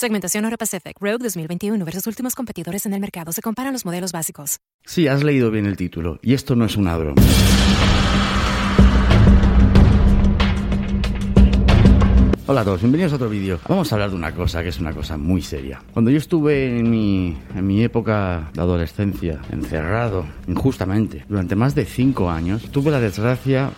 Segmentación Euro Pacific Rogue 2021 versus últimos competidores en el mercado. Se comparan los modelos básicos. Sí, has leído bien el título. Y esto no es una broma. Hola a todos, bienvenidos a otro vídeo. Vamos a hablar de una cosa que es una cosa muy seria. Cuando yo estuve en mi, en mi época de adolescencia, encerrado injustamente, durante más de cinco años, tuve la desgracia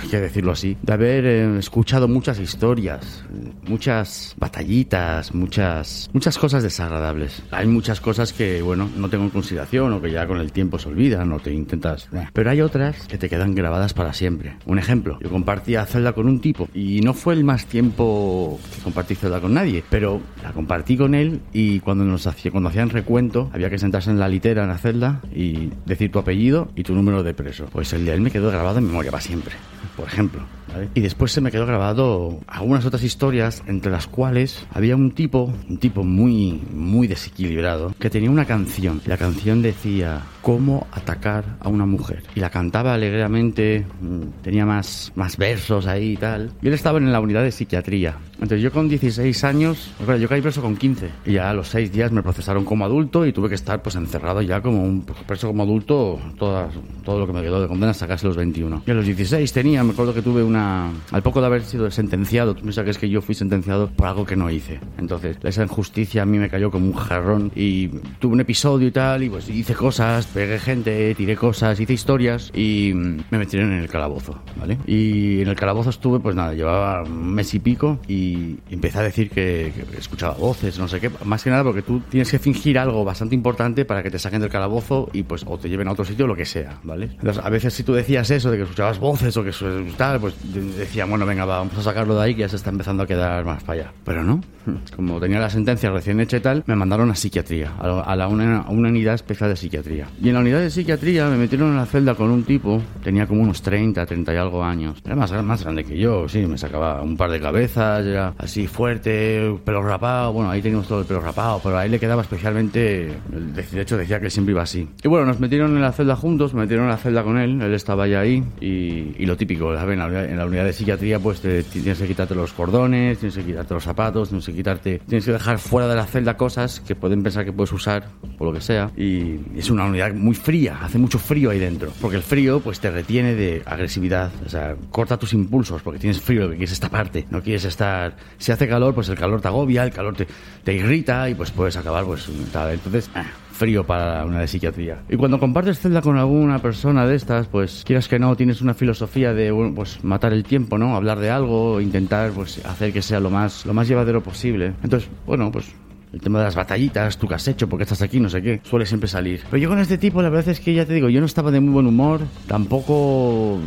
hay que decirlo así, de haber eh, escuchado muchas historias, muchas batallitas, muchas, muchas cosas desagradables. Hay muchas cosas que, bueno, no tengo en consideración o que ya con el tiempo se olvidan o te intentas... Pero hay otras que te quedan grabadas para siempre. Un ejemplo, yo compartía celda con un tipo y no fue el más tiempo que compartí celda con nadie, pero la compartí con él y cuando nos hacía, cuando hacían recuento había que sentarse en la litera en la celda y decir tu apellido y tu número de preso. Pues el de él me quedó grabado en memoria para siempre por ejemplo. ¿Vale? Y después se me quedó grabado algunas otras historias, entre las cuales había un tipo, un tipo muy, muy desequilibrado, que tenía una canción. La canción decía cómo atacar a una mujer. Y la cantaba alegremente, mm, tenía más, más versos ahí y tal. Y él estaba en la unidad de psiquiatría. Entonces yo con 16 años, yo caí preso con 15. Y ya a los 6 días me procesaron como adulto y tuve que estar pues encerrado ya como un pues, preso como adulto todas, todo lo que me quedó de condena hasta casi los 21. Y a los 16 tenía, me acuerdo que tuve una... Al poco de haber sido sentenciado, tú piensas que es que yo fui sentenciado por algo que no hice. Entonces esa injusticia a mí me cayó como un jarrón y tuve un episodio y tal y pues hice cosas, pegué gente, tiré cosas, hice historias y me metieron en el calabozo, ¿vale? Y en el calabozo estuve pues nada, llevaba un mes y pico y empecé a decir que, que escuchaba voces, no sé qué, más que nada porque tú tienes que fingir algo bastante importante para que te saquen del calabozo y pues o te lleven a otro sitio o lo que sea, ¿vale? Entonces a veces si tú decías eso de que escuchabas voces o que tal, pues decía, bueno, venga, va, vamos a sacarlo de ahí que ya se está empezando a quedar más para allá. Pero no, como tenía la sentencia recién hecha y tal, me mandaron a psiquiatría, a, la- a la- una, a una unidad especial de psiquiatría. Y en la unidad de psiquiatría me metieron en la celda con un tipo, tenía como unos 30, 30 y algo años. Era más, más grande que yo, sí, me sacaba un par de cabezas, era así fuerte, pelo rapado, bueno, ahí teníamos todo el pelo rapado, pero a él le quedaba especialmente, de hecho decía que siempre iba así. Y bueno, nos metieron en la celda juntos, me metieron en la celda con él, él estaba ya ahí, y, y lo típico, ¿sabes? En la, en la unidad de psiquiatría pues tienes que quitarte los cordones, tienes que quitarte los zapatos, tienes que quitarte, tienes que dejar fuera de la celda cosas que pueden pensar que puedes usar o lo que sea. Y es una unidad muy fría, hace mucho frío ahí dentro, porque el frío pues te retiene de agresividad, o sea, corta tus impulsos porque tienes frío, lo que quieres esta parte, no quieres estar, si hace calor pues el calor te agobia, el calor te, irrita y pues puedes acabar pues. Entonces, ah, frío para una de psiquiatría. Y cuando compartes celda con alguna persona de estas, pues quieras que no, tienes una filosofía de bueno, pues matar el tiempo, ¿no? Hablar de algo, intentar pues hacer que sea lo más lo más llevadero posible. Entonces, bueno, pues el tema de las batallitas, tú qué has hecho, porque estás aquí, no sé qué, suele siempre salir. Pero yo con este tipo, la verdad es que ya te digo, yo no estaba de muy buen humor, tampoco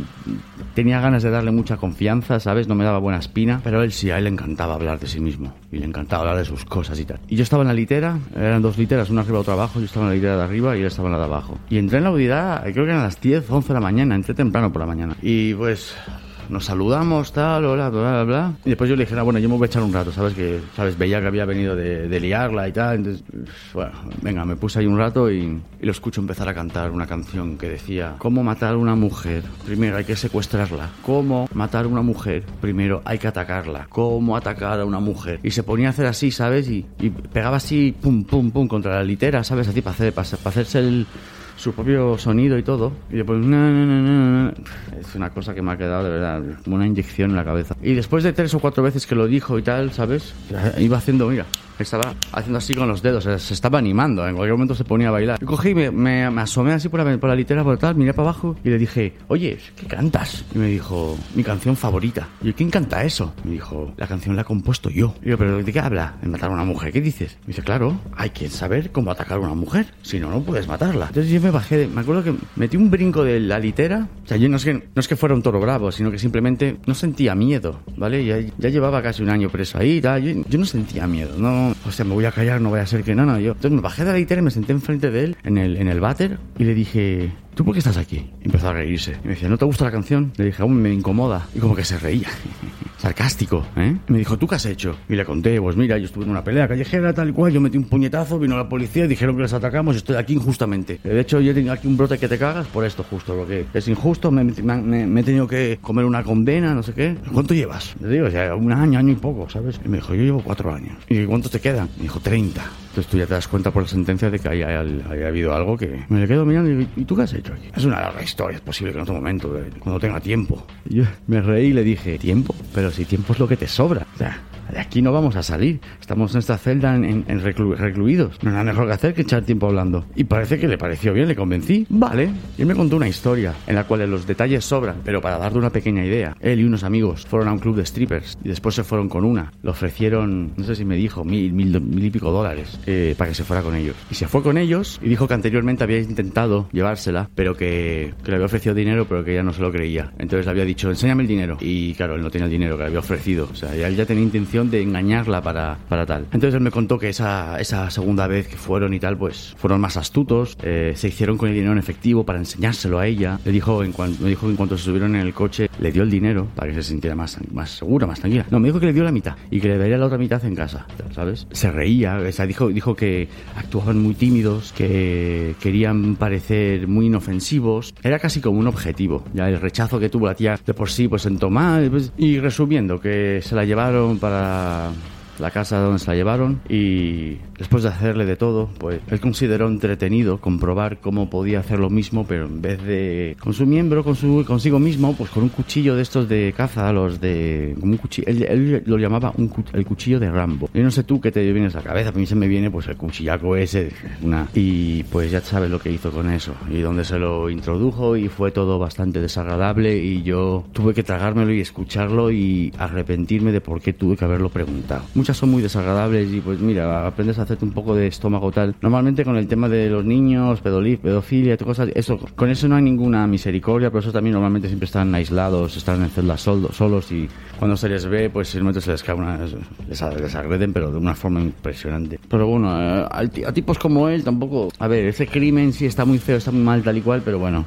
tenía ganas de darle mucha confianza, ¿sabes? No me daba buena espina, pero él sí, a él le encantaba hablar de sí mismo y le encantaba hablar de sus cosas y tal. Y yo estaba en la litera, eran dos literas, una arriba y otra abajo, yo estaba en la litera de arriba y él estaba en la de abajo. Y entré en la unidad, creo que eran las 10, 11 de la mañana, entré temprano por la mañana. Y pues nos saludamos, tal, hola, bla, bla, bla. Y después yo le dije, ah, bueno, yo me voy a echar un rato, ¿sabes? Que, ¿sabes? Veía que había venido de, de liarla y tal. Entonces, bueno, venga, me puse ahí un rato y, y, lo escucho empezar a cantar una canción que decía, ¿cómo matar a una mujer? Primero hay que secuestrarla. ¿Cómo matar a una mujer? Primero hay que atacarla. ¿Cómo atacar a una mujer? Y se ponía a hacer así, ¿sabes? Y, y pegaba así, pum, pum, pum, contra la litera, ¿sabes? Así para, hacer, para, para hacerse el su propio sonido y todo. Y después, no, no, no, es una cosa que me ha quedado de verdad, como una inyección en la cabeza. Y después de tres o cuatro veces que lo dijo y tal, ¿sabes? Iba haciendo, mira, estaba haciendo así con los dedos, se estaba animando, en cualquier momento se ponía a bailar. Yo cogí, me, me, asomé así por la, por la litera, por tal, miré para abajo y le dije, oye, ¿qué cantas? Y me dijo, mi canción favorita. Y yo, ¿quién canta eso? Me dijo, la canción la he compuesto yo. Y yo, ¿pero de qué habla? De matar a una mujer, ¿qué dices? Me dice, claro, hay que saber cómo atacar a una mujer, si no, no puedes matarla. Entonces yo me bajé, de, me acuerdo que metí un brinco de la litera, o sea, yo no es que, no es que fuera un toro bravo, sino que simplemente no sentía miedo, ¿vale? Ya, ya llevaba casi un año preso ahí y tal, yo, yo no sentía miedo, no, o sea, me voy a caer no vaya a ser que no, no, yo. Entonces me bajé de la litera y me senté enfrente de él en el, en el váter y le dije, ¿tú por qué estás aquí? Empezó a reírse. Y me decía, ¿no te gusta la canción? Le dije, aún me incomoda. Y como que se reía. Sarcástico, ¿eh? Y me dijo, ¿tú qué has hecho? Y le conté, pues mira, yo estuve en una pelea callejera, tal y cual, yo metí un puñetazo, vino la policía, dijeron que les atacamos y estoy aquí injustamente. De hecho, yo tengo aquí un brote que te cagas por esto justo, lo que es injusto, me, me, he tenido que comer una condena, no sé qué. ¿Cuánto llevas? Le digo, ya un año, año y poco, ¿sabes? Y me dijo, yo llevo cuatro años. ¿Y cuántos te quedan? Me dijo, 30. Entonces tú ya te das cuenta por la sentencia de que haya, haya habido algo que me le quedo mirando y ¿y tú qué has hecho aquí? Es una larga historia, es posible que en otro momento, cuando tenga tiempo. Y yo me reí y le dije, ¿tiempo? Pero si tiempo es lo que te sobra. O sea, de aquí no vamos a salir. Estamos en esta celda en, en, en reclu recluidos. No hay nada mejor que hacer que echar tiempo hablando. Y parece que le pareció bien, le convencí. Vale. Y él me contó una historia en la cual los detalles sobran, pero para darle una pequeña idea. Él y unos amigos fueron a un club de strippers y después se fueron con una. Le ofrecieron, no sé si me dijo, mil, mil, mil y pico dólares eh, para que se fuera con ellos. Y se fue con ellos y dijo que anteriormente había intentado llevársela, pero que, que le había ofrecido dinero, pero que ella no se lo creía. Entonces le había dicho, enséñame el dinero. Y claro, él no tenía el dinero que le había ofrecido. O sea, él ya tenía intención de engañarla para, para tal. Entonces él me contó que esa, esa segunda vez que fueron y tal, pues fueron más astutos, eh, se hicieron con el dinero en efectivo para enseñárselo a ella. Le dijo, en cuanto, me dijo que en cuanto se subieron en el coche, le dio el dinero para que se sintiera más, más segura, más tranquila. No, me dijo que le dio la mitad y que le daría la otra mitad en casa, ¿sabes? Se reía, o sea, dijo, dijo que actuaban muy tímidos, que querían parecer muy inofensivos. Era casi como un objetivo. Ya el rechazo que tuvo la tía de por sí, pues sentó mal. Pues, y resumiendo, que se la llevaron para la casa donde se la llevaron y después de hacerle de todo, pues él consideró entretenido comprobar cómo podía hacer lo mismo, pero en vez de con su miembro, con su consigo mismo, pues con un cuchillo de estos de caza, los de como un cuchillo, él, él, lo llamaba un, el cuchillo de Rambo. Yo no sé tú qué te viene a la cabeza, a mí se me viene pues el cuchillaco ese, una y pues ya sabes lo que hizo con eso y donde se lo introdujo y fue todo bastante desagradable y yo tuve que tragármelo y escucharlo y arrepentirme de por qué tuve que haberlo preguntado son muy desagradables y pues mira, aprendes a hacerte un poco de estómago tal. Normalmente con el tema de los niños, pedolif, pedofilia, cosas, eso, con eso no hay ninguna misericordia, pero eso también normalmente siempre están aislados, están en celdas solos y cuando se les ve, pues en momento se les cae una, les, les agreden, pero de una forma impresionante. Pero bueno, a, a tipos como él tampoco, a ver, ese crimen sí está muy feo, está muy mal tal y cual, pero bueno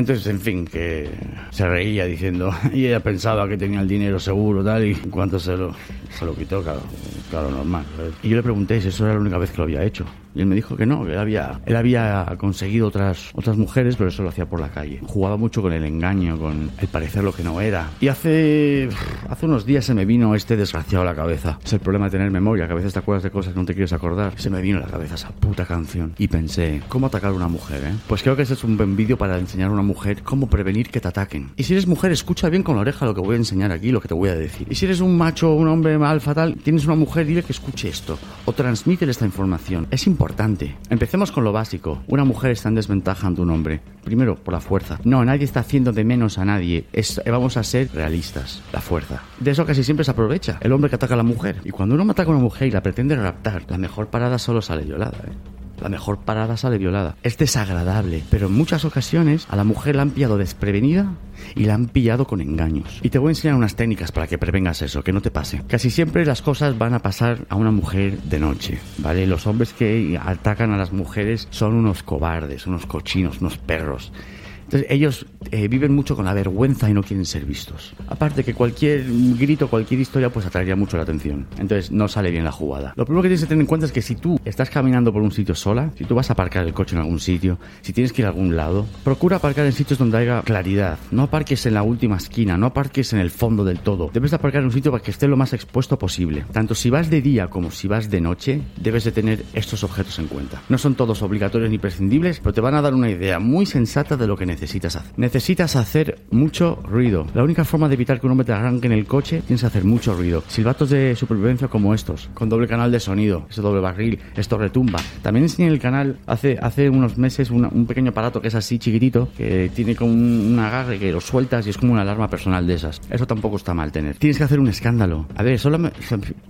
Entonces, en fin, que se reía diciendo, y ella pensaba que tenía el dinero seguro, tal, y en cuanto se lo, se lo quitó, claro, claro, normal. Y yo le pregunté si eso era la única vez que lo había hecho. Y él me dijo que no, que él había, él había conseguido otras, otras mujeres, pero eso lo hacía por la calle. Jugaba mucho con el engaño, con el parecer lo que no era. Y hace, hace unos días se me vino este desgraciado a la cabeza. Es el problema de tener memoria, que a veces te acuerdas de cosas que no te quieres acordar. Se me vino a la cabeza esa puta canción. Y pensé, ¿cómo atacar a una mujer, eh? Pues creo que ese es un buen vídeo para enseñar a una mujer cómo prevenir que te ataquen. Y si eres mujer, escucha bien con la oreja lo que voy a enseñar aquí, lo que te voy a decir. Y si eres un macho, un hombre mal fatal, tienes una mujer, dile que escuche esto. O transmítele esta información. Es importante. Empecemos con lo básico. Una mujer está en desventaja ante un hombre. Primero, por la fuerza. No, nadie está haciendo de menos a nadie. Es, vamos a ser realistas. La fuerza. De eso casi siempre se aprovecha. El hombre que ataca a la mujer. Y cuando uno ataca a una mujer y la pretende raptar, la mejor parada solo sale violada. ¿eh? La mejor parada sale violada. Es desagradable, pero en muchas ocasiones a la mujer la han pillado desprevenida y la han pillado con engaños. Y te voy a enseñar unas técnicas para que prevengas eso, que no te pase. Casi siempre las cosas van a pasar a una mujer de noche, ¿vale? Los hombres que atacan a las mujeres son unos cobardes, unos cochinos, unos perros. Entonces ellos eh, viven mucho con la vergüenza y no quieren ser vistos. Aparte que cualquier grito, cualquier historia, pues atraería mucho la atención. Entonces no sale bien la jugada. Lo primero que tienes que tener en cuenta es que si tú estás caminando por un sitio sola, si tú vas a aparcar el coche en algún sitio, si tienes que ir a algún lado, procura aparcar en sitios donde haya claridad. No aparques en la última esquina, no aparques en el fondo del todo. Debes de aparcar en un sitio para que esté lo más expuesto posible. Tanto si vas de día como si vas de noche, debes de tener estos objetos en cuenta. No son todos obligatorios ni prescindibles, pero te van a dar una idea muy sensata de lo que necesitas hacer. Necesitas hacer mucho ruido. La única forma de evitar que un hombre te arranque en el coche tienes que hacer mucho ruido. Silbatos de supervivencia como estos, con doble canal de sonido, ese doble barril, esto retumba. También enseñé en el canal hace, hace unos meses un pequeño aparato que es así chiquitito, que tiene como un, agarre que lo sueltas y es como una alarma personal de esas. Eso tampoco está mal tener. Tienes que hacer un escándalo. A ver, solo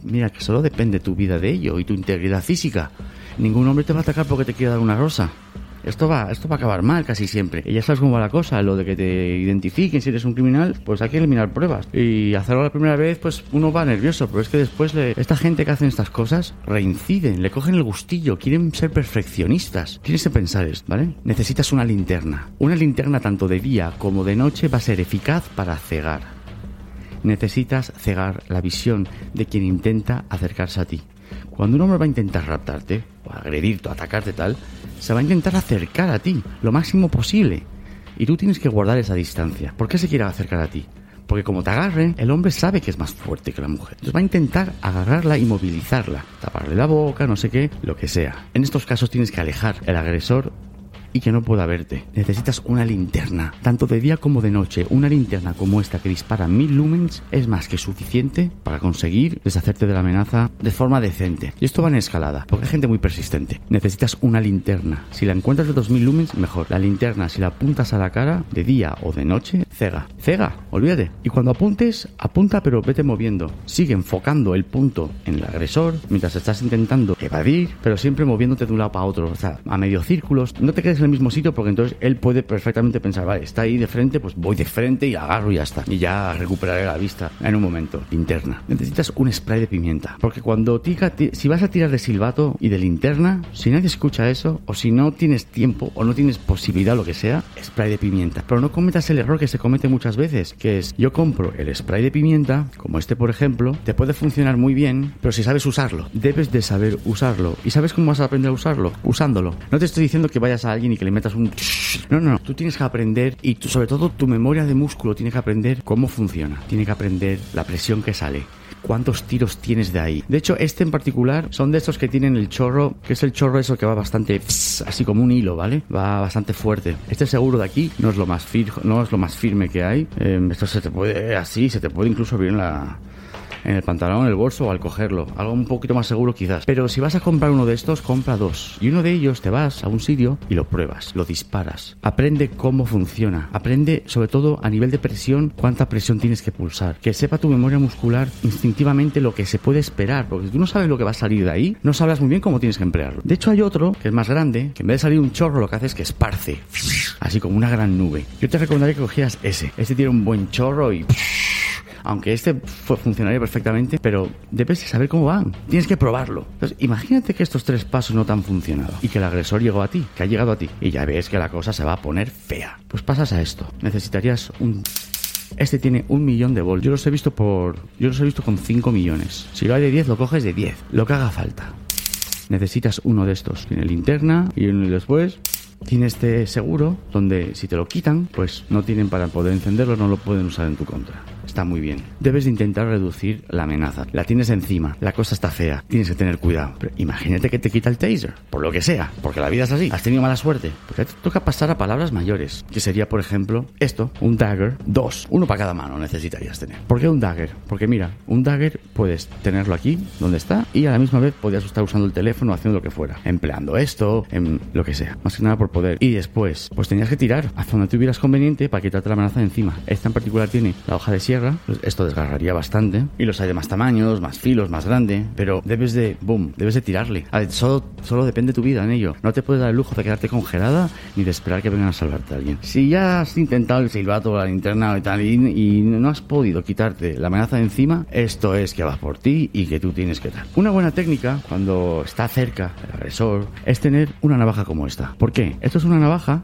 mira, que solo depende tu vida de ello y tu integridad física. Ningún hombre te va a atacar porque te quiere dar una rosa. Esto va, esto va a acabar mal casi siempre. Y ya sabes cómo va la cosa, lo de que te identifiquen si eres un criminal, pues hay que eliminar pruebas. Y hacerlo la primera vez, pues uno va nervioso, pero es que después le, esta gente que hacen estas cosas reinciden, le cogen el gustillo, quieren ser perfeccionistas. Tienes que pensar esto, ¿vale? Necesitas una linterna. Una linterna tanto de día como de noche va a ser eficaz para cegar. Necesitas cegar la visión de quien intenta acercarse a ti. Cuando un hombre va a intentar raptarte, o agredirte, o atacarte tal, se va a intentar acercar a ti lo máximo posible. Y tú tienes que guardar esa distancia. ¿Por qué se quiere acercar a ti? Porque como te agarren, el hombre sabe que es más fuerte que la mujer. Entonces va a intentar agarrarla y movilizarla, taparle la boca, no sé qué, lo que sea. En estos casos tienes que alejar el agresor y que no pueda verte. Necesitas una linterna, tanto de día como de noche. Una linterna como esta que dispara mil lumens es más que suficiente para conseguir deshacerte de la amenaza de forma decente. Y esto va en escalada, porque hay gente muy persistente. Necesitas una linterna. Si la encuentras de 2000 lumens, mejor. La linterna, si la apuntas a la cara, de día o de noche, cega. Cega, olvídate. Y cuando apuntes, apunta pero vete moviendo. Sigue enfocando el punto en el agresor mientras estás intentando evadir, pero siempre moviéndote de un lado para otro. O sea, a medio círculos. No te quedes en el mismo sitio porque entonces él puede perfectamente pensar, vale, está ahí de frente, pues voy de frente y agarro y ya está. Y ya recuperaré la vista en un momento. Linterna. Necesitas un spray de pimienta. Porque cuando tica, si vas a tirar de silbato y de linterna, si nadie escucha eso, o si no tienes tiempo o no tienes posibilidad, lo que sea, spray de pimienta. Pero no cometas el error que se comete muchas veces, que es yo compro el spray de pimienta, como este por ejemplo, te puede funcionar muy bien, pero si sabes usarlo, debes de saber usarlo. ¿Y sabes cómo vas a aprender a usarlo? Usándolo. No te estoy diciendo que vayas a alguien y que le metas un... No, no, no. Tú tienes que aprender y sobre todo tu memoria de músculo tiene que aprender cómo funciona. Tiene que aprender la presión que sale cuántos tiros tienes de ahí. De hecho, este en particular son de estos que tienen el chorro, que es el chorro eso que va bastante así como un hilo, ¿vale? Va bastante fuerte. Este seguro de aquí no es lo más, no es lo más firme que hay. Em, esto se te puede así, se te puede incluso abrir la en el pantalón, en el bolso o al cogerlo. Algo un poquito más seguro quizás. Pero si vas a comprar uno de estos, compra dos. Y uno de ellos te vas a un sitio y lo pruebas, lo disparas. Aprende cómo funciona. Aprende sobre todo a nivel de presión cuánta presión tienes que pulsar. Que sepa tu memoria muscular instintivamente lo que se puede esperar. Porque si tú no sabes lo que va a salir de ahí, no sabes muy bien cómo tienes que emplearlo. De hecho hay otro que es más grande, que en vez de salir un chorro lo que hace es que esparce. Así como una gran nube. Yo te recomendaría que cogieras ese. Este tiene un buen chorro y aunque este funcionaría perfectamente, pero debes de saber cómo van. Tienes que probarlo. Entonces, imagínate que estos tres pasos no te han funcionado y que el agresor llegó a ti, que ha llegado a ti, y ya ves que la cosa se va a poner fea. Pues pasas a esto. Necesitarías un este tiene un millón de volts. Yo los he visto por. Yo los he visto con 5 millones. Si lo hay de 10, lo coges de 10. Lo que haga falta. Necesitas uno de estos. Tiene linterna y después tiene este seguro donde si te lo quitan, pues no tienen para poder encenderlo, no lo pueden usar en tu contra está muy bien. Debes de intentar reducir la amenaza. La tienes encima, la cosa está fea, tienes que tener cuidado. Pero imagínate que te quita el taser, por lo que sea, porque la vida es así. Has tenido mala suerte, porque te toca pasar a palabras mayores, que sería, por ejemplo, esto, un dagger, dos, uno para cada mano necesitarías tener. ¿Por qué un dagger? Porque mira, un dagger puedes tenerlo aquí, donde está, y a la misma vez podrías estar usando el teléfono haciendo lo que fuera, empleando esto, en lo que sea, más que nada por poder. Y después, pues tenías que tirar hacia donde tuvieras conveniente para quitarte la amenaza de encima. Esta en particular tiene la hoja de sierra pues esto desgarraría bastante. Y los hay de más tamaños, más filos, más grande. Pero debes de, boom, debes de tirarle. Solo, solo depende tu vida en ello. No te puedes dar el lujo de quedarte congelada ni de esperar que vengan a salvarte a alguien. Si ya has intentado el silbato, la linterna y tal, y, no has podido quitarte la amenaza de encima, esto es que vas por ti y que tú tienes que dar. Una buena técnica, cuando está cerca el agresor, es tener una navaja como esta. ¿Por qué? Esto es una navaja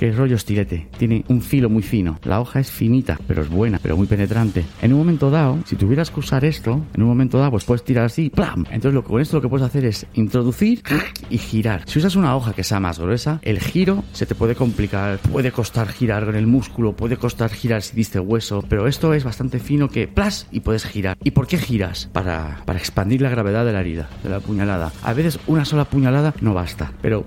que es rollo estilete. Tiene un filo muy fino. La hoja es finita, pero es buena, pero muy penetrante. En un momento dado, si tuvieras que usar esto, en un momento dado, pues puedes tirar así, ¡plam! Entonces lo, con esto lo que puedes hacer es introducir y girar. Si usas una hoja que sea más gruesa, el giro se te puede complicar. Puede costar girar con el músculo, puede costar girar si diste hueso, pero esto es bastante fino que ¡plas! y puedes girar. ¿Y por qué giras? Para, para expandir la gravedad de la herida, de la puñalada. A veces una sola puñalada no basta, pero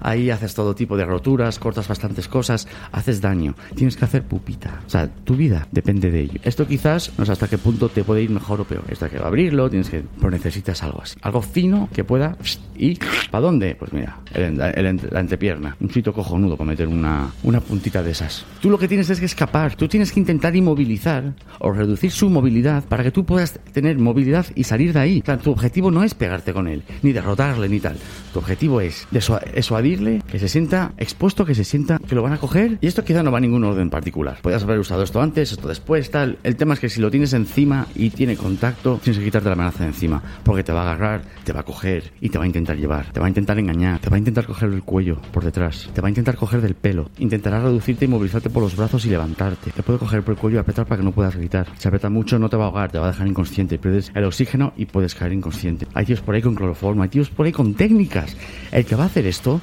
ahí haces todo tipo de roturas, cortas bastante cosas, haces daño, tienes que hacer pupita. O sea, tu vida depende de ello. Esto quizás no sé hasta qué punto te puede ir mejor o peor. Esto hay que abrirlo, tienes que, pero necesitas algo así. Algo fino que pueda y ¿para dónde? Pues mira, la entrepierna. Un sitio cojonudo para meter una, una puntita de esas. Tú lo que tienes es que escapar. Tú tienes que intentar inmovilizar o reducir su movilidad para que tú puedas tener movilidad y salir de ahí. O sea, tu objetivo no es pegarte con él, ni derrotarle, ni tal. Tu objetivo es desuadirle, que se sienta expuesto, que se sienta que lo van a coger. Y esto quizá no va a ningún orden particular. Puedes haber usado esto antes, esto después, tal. El tema es que si lo tienes encima y tiene contacto, tienes que quitarte la amenaza de encima. Porque te va a agarrar, te va a coger y te va a intentar llevar. Te va a intentar engañar, te va a intentar coger el cuello por detrás. Te va a intentar coger del pelo. Intentará reducirte y movilizarte por los brazos y levantarte. Te puede coger por el cuello y apretar para que no puedas gritar. Si aprieta mucho, no te va a ahogar, te va a dejar inconsciente. Pierdes el oxígeno y puedes caer inconsciente. Hay tíos por ahí con cloroformo, hay tíos por ahí con técnicas. El que va a hacer esto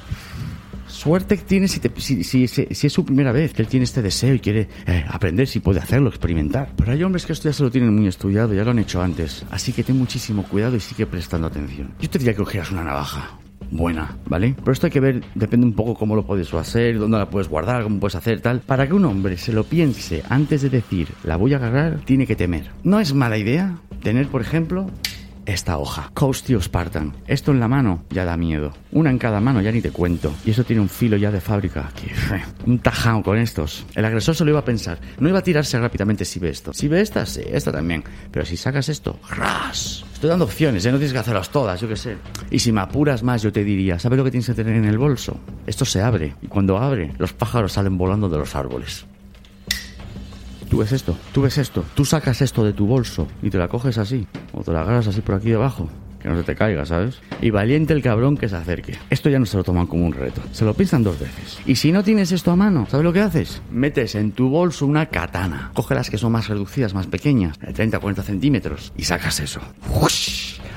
suerte que tiene si, si, es su primera vez, que él tiene este deseo y quiere eh, aprender si puede hacerlo, experimentar. Pero hay hombres que esto ya se lo tienen muy estudiado, ya lo han hecho antes. Así que ten muchísimo cuidado y sigue prestando atención. Yo te diría que cogieras una navaja, buena, ¿vale? Pero esto hay que ver, depende un poco cómo lo puedes hacer, dónde la puedes guardar, cómo puedes hacer, tal. Para que un hombre se lo piense antes de decir, la voy a agarrar, tiene que temer. No es mala idea tener, por ejemplo, esta hoja. Coastio Spartan. Esto en la mano ya da miedo. Una en cada mano ya ni te cuento. Y eso tiene un filo ya de fábrica. un tajao con estos. El agresor se lo iba a pensar. No iba a tirarse rápidamente si ve esto. Si ve esta, sí, esta también. Pero si sacas esto, ¡ras! Estoy dando opciones, ¿eh? no tienes que hacerlas todas, yo qué sé. Y si me apuras más, yo te diría, ¿sabes lo que tienes que tener en el bolso? Esto se abre. Y cuando abre, los pájaros salen volando de los árboles. Tú ves esto, tú ves esto, tú sacas esto de tu bolso y te la coges así, o te la agarras así por aquí debajo, que no se te caiga, ¿sabes? Y valiente el cabrón que se acerque. Esto ya no se lo toman como un reto, se lo piensan dos veces. Y si no tienes esto a mano, ¿sabes lo que haces? Metes en tu bolso una katana. Coge las que son más reducidas, más pequeñas, de 30 40 centímetros, y sacas eso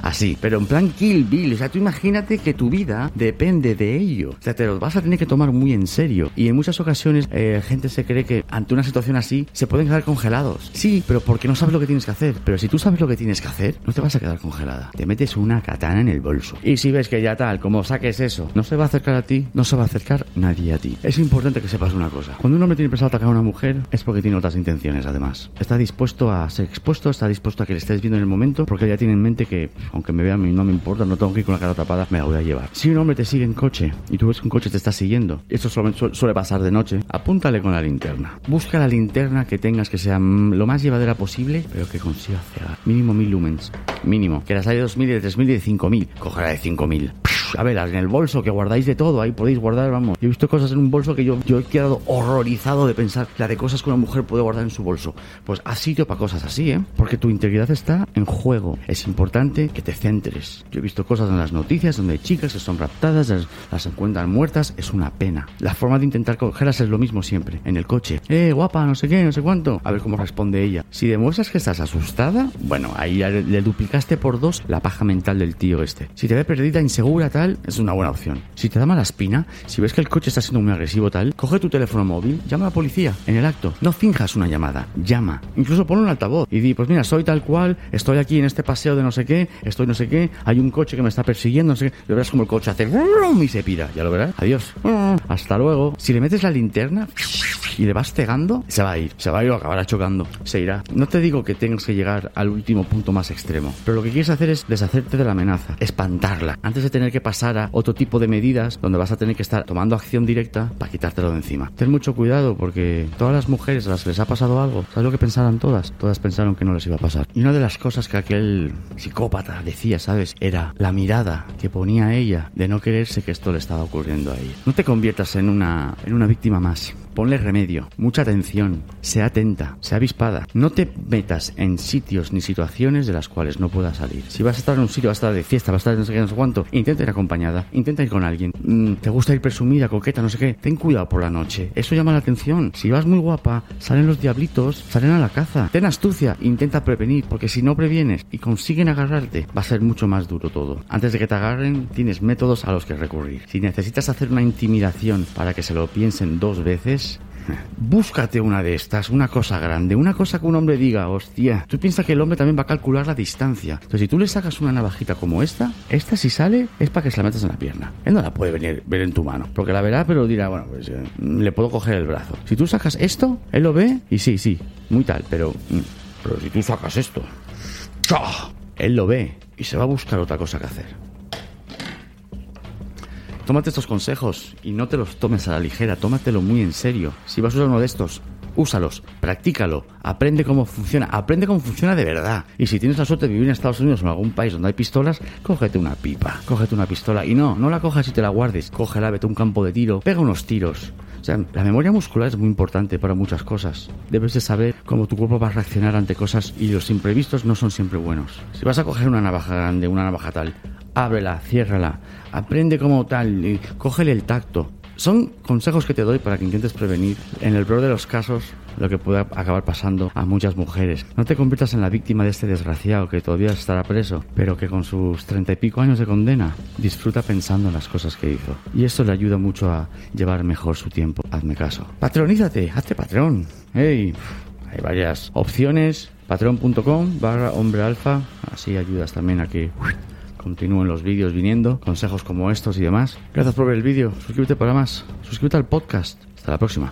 así, pero en plan Kill Bill. O sea, tú imagínate que tu vida depende de ello. O sea, te lo vas a tener que tomar muy en serio. Y en muchas ocasiones, eh, gente se cree que ante una situación así se pueden quedar congelados. Sí, pero porque no sabes lo que tienes que hacer. Pero si tú sabes lo que tienes que hacer, no te vas a quedar congelada. Te metes una katana en el bolso. Y si ves que ya tal, como saques eso, no se va a acercar a ti, no se va a acercar nadie a ti. Es importante que sepas una cosa. Cuando un hombre tiene pensado atacar a una mujer, es porque tiene otras intenciones, además. Está dispuesto a ser expuesto, está dispuesto a que le estés viendo en el momento, porque ya tiene en mente que aunque me vea a mí no me importa, no tengo que ir con la cara tapada, me la voy a llevar. Si un hombre te sigue en coche y tú ves que un coche te está siguiendo, esto suele pasar de noche, apúntale con la linterna. Busca la linterna que tengas que sea mm, lo más llevadera posible, pero que consiga cegar. Mínimo mil lumens. Mínimo. Que las hay de 2000 y de 3000 y de 5000. Coge la de 5000 a ver, en el bolso que guardáis de todo, ahí podéis guardar, vamos. Yo he visto cosas en un bolso que yo, yo he quedado horrorizado de pensar la de cosas que una mujer puede guardar en su bolso. Pues haz sitio para cosas así, ¿eh? Porque tu integridad está en juego. Es importante que te centres. Yo he visto cosas en las noticias donde chicas que son raptadas, las, encuentran muertas, es una pena. La forma de intentar cogerlas es lo mismo siempre, en el coche. Eh, guapa, no sé qué, no sé cuánto. A ver cómo responde ella. Si demuestras que estás asustada, bueno, ahí le, le duplicaste por dos la paja mental del tío este. Si te ve perdida, insegura, tal, es una buena opción. Si te da mala espina, si ves que el coche está siendo muy agresivo, tal, coge tu teléfono móvil, llama a la policía en el acto. No finjas una llamada, llama. Incluso pon un altavoz y di, pues mira, soy tal cual, estoy aquí en este paseo de no sé qué, estoy no sé qué, hay un coche que me está persiguiendo, no sé qué. Y verás como el coche hace y se pira, ya lo verás. Adiós. Hasta luego. Si le metes la linterna y le vas cegando, se va a ir. Se va a ir o acabará chocando. Se irá. No te digo que tengas que llegar al último punto más extremo, pero lo que quieres hacer es deshacerte de la amenaza, espantarla, antes de tener que pasar a otro tipo de medidas donde vas a tener que estar tomando acción directa para quitártelo de encima. Ten mucho cuidado porque todas las mujeres a las que les ha pasado algo, ¿sabes lo que pensaron todas? Todas pensaron que no les iba a pasar. Y una de las cosas que aquel psicópata decía, ¿sabes? Era la mirada que ponía ella de no quererse que esto le estaba ocurriendo a ella. No te conviertas en una, en una víctima más. Ponle remedio, mucha atención, sea atenta, sea avispada. No te metas en sitios ni situaciones de las cuales no puedas salir. Si vas a estar en un sitio, vas a estar de fiesta, vas a estar no sé qué, no sé cuánto, intenta ir acompañada, intenta ir con alguien. Mm, te gusta ir presumida, coqueta, no sé qué, ten cuidado por la noche. Eso llama la atención. Si vas muy guapa, salen los diablitos, salen a la caza. Ten astucia, intenta prevenir, porque si no previenes y consiguen agarrarte, va a ser mucho más duro todo. Antes de que te agarren, tienes métodos a los que recurrir. Si necesitas hacer una intimidación para que se lo piensen dos veces, Búscate una de estas, una cosa grande, una cosa que un hombre diga, hostia. Tú piensas que el hombre también va a calcular la distancia. Entonces, si tú le sacas una navajita como esta, esta si sale es para que se la metas en la pierna. Él no la puede venir, ver en tu mano, porque la verá, pero dirá, bueno, pues eh, le puedo coger el brazo. Si tú sacas esto, él lo ve y sí, sí, muy tal, pero, mm, pero si tú sacas esto, ¡chah! él lo ve y se va a buscar otra cosa que hacer. Tómate estos consejos y no te los tomes a la ligera, tómatelo muy en serio. Si vas a usar uno de estos, úsalos, practícalo, aprende cómo funciona, aprende cómo funciona de verdad. Y si tienes la suerte de vivir en Estados Unidos o en algún país donde hay pistolas, cógete una pipa, cógete una pistola. Y no, no la cojas y te la guardes, cógela, vete a un campo de tiro, pega unos tiros. O sea, la memoria muscular es muy importante para muchas cosas. Debes de saber cómo tu cuerpo va a reaccionar ante cosas y los imprevistos no son siempre buenos. Si vas a coger una navaja grande, una navaja tal, ábrela, ciérrala, aprende como tal, y cógele el tacto. Son consejos que te doy para que intentes prevenir, en el peor de los casos, lo que pueda acabar pasando a muchas mujeres. No te conviertas en la víctima de este desgraciado que todavía estará preso, pero que con sus treinta y pico años de condena disfruta pensando en las cosas que hizo. Y esto le ayuda mucho a llevar mejor su tiempo. Hazme caso. Patronízate, hazte patrón. Hey, hay varias opciones. Patreon.com barra hombre alfa. Así ayudas también a que continúen los vídeos viniendo, consejos como estos y demás. Gracias por ver el vídeo, suscríbete para más, suscríbete al podcast. Hasta la próxima.